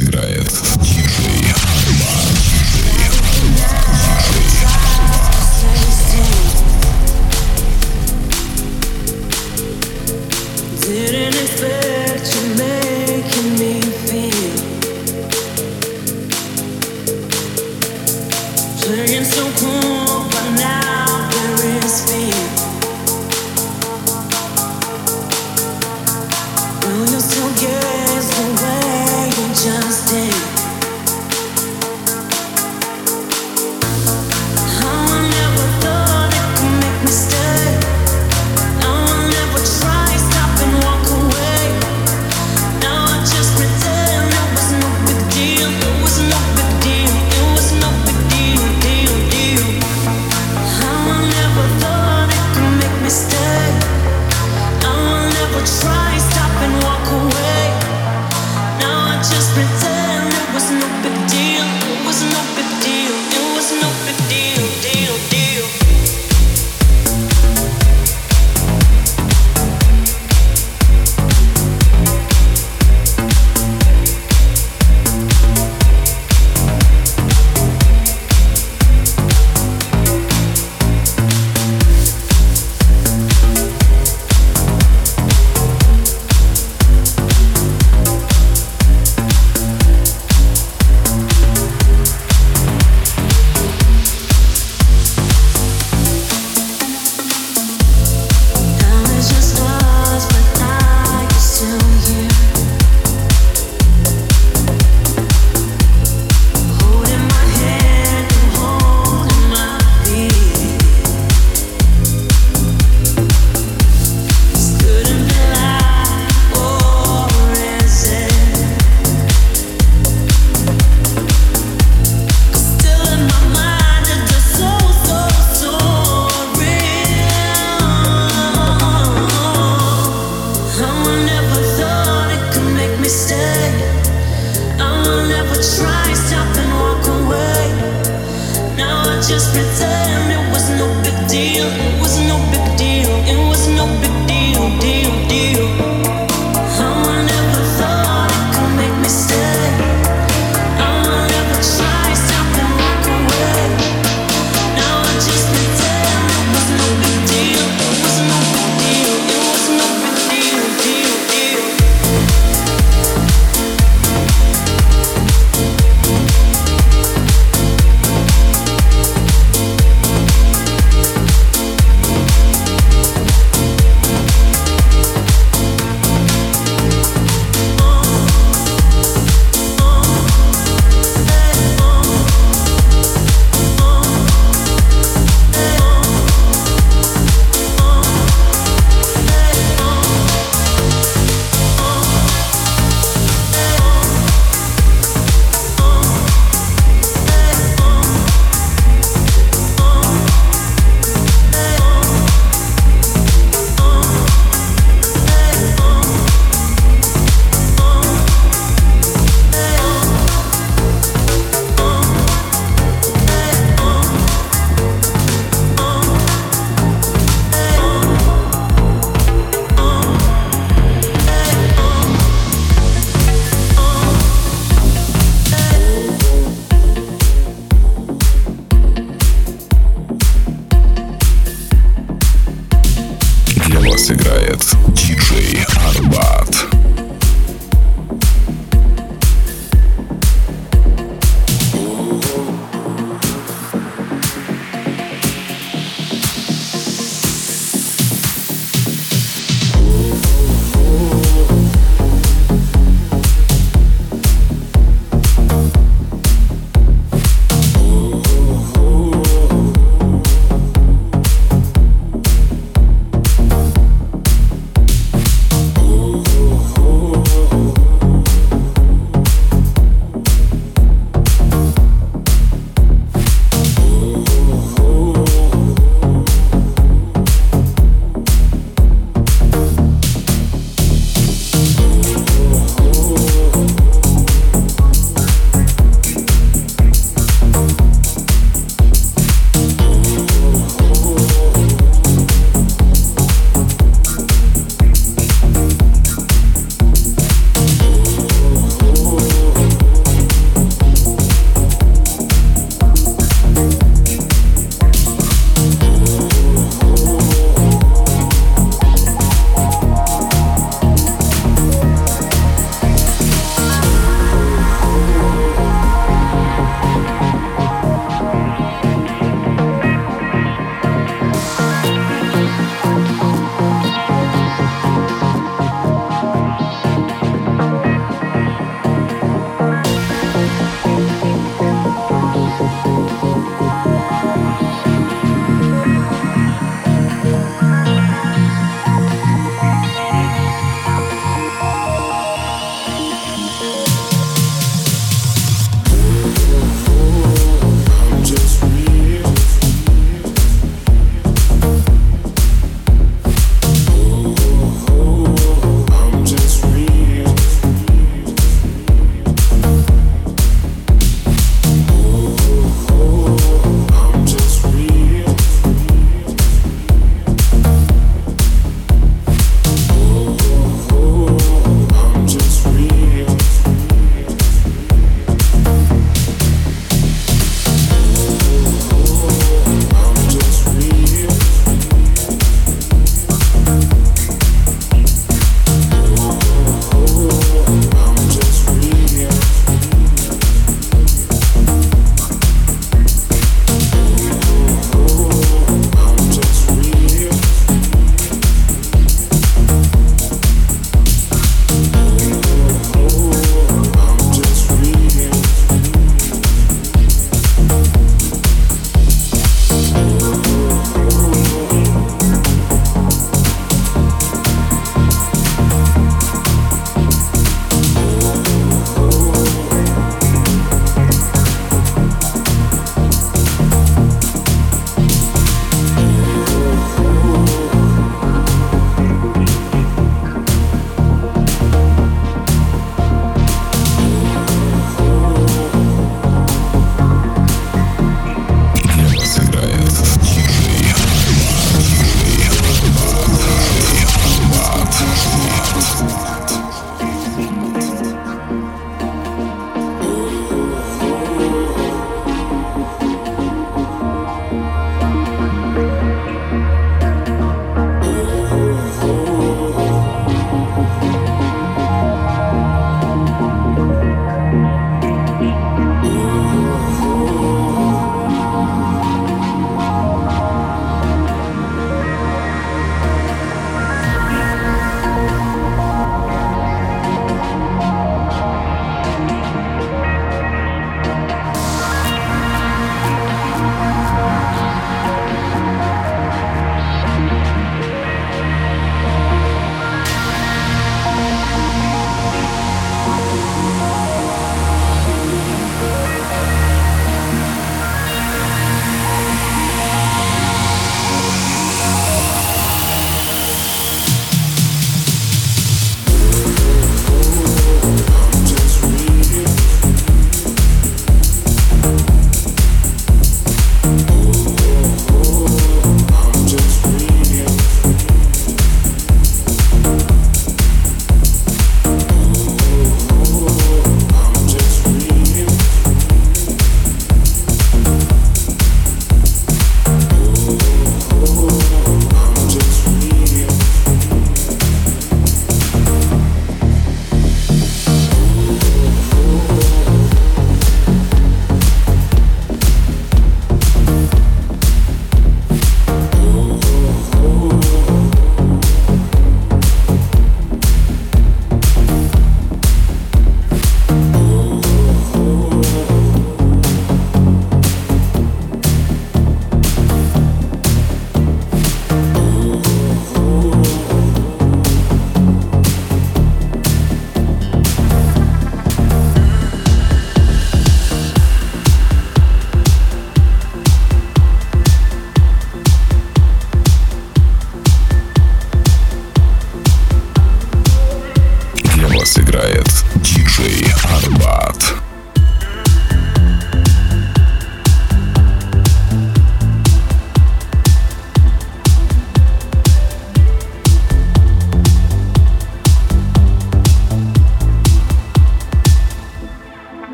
играет pretend it was no big deal. сыграет диджей Арбат.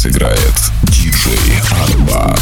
сыграет диджей Арбат.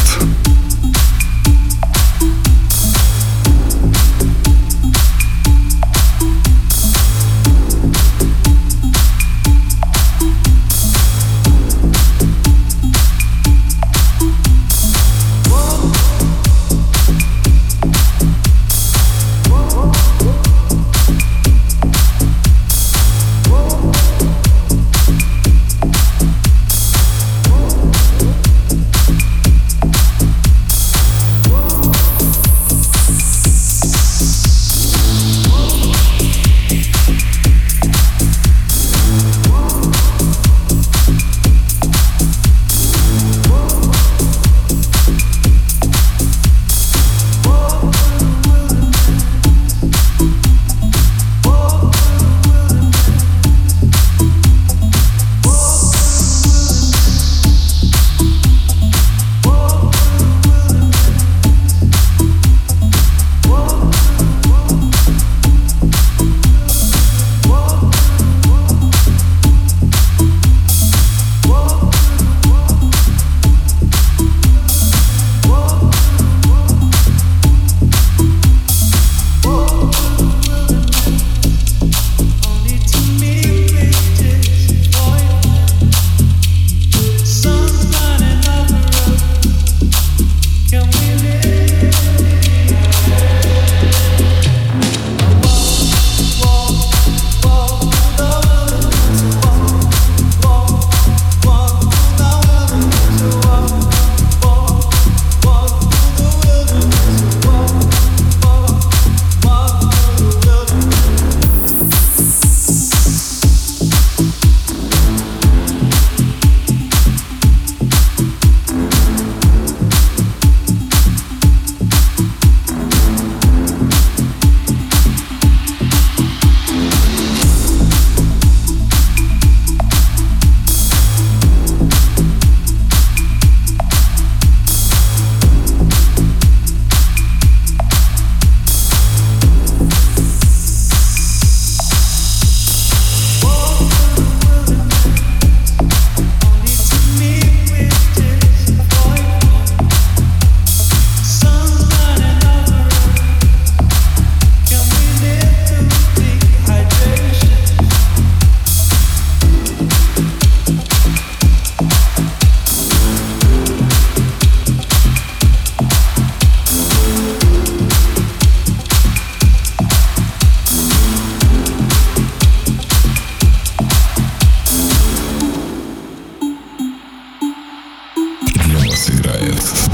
Live.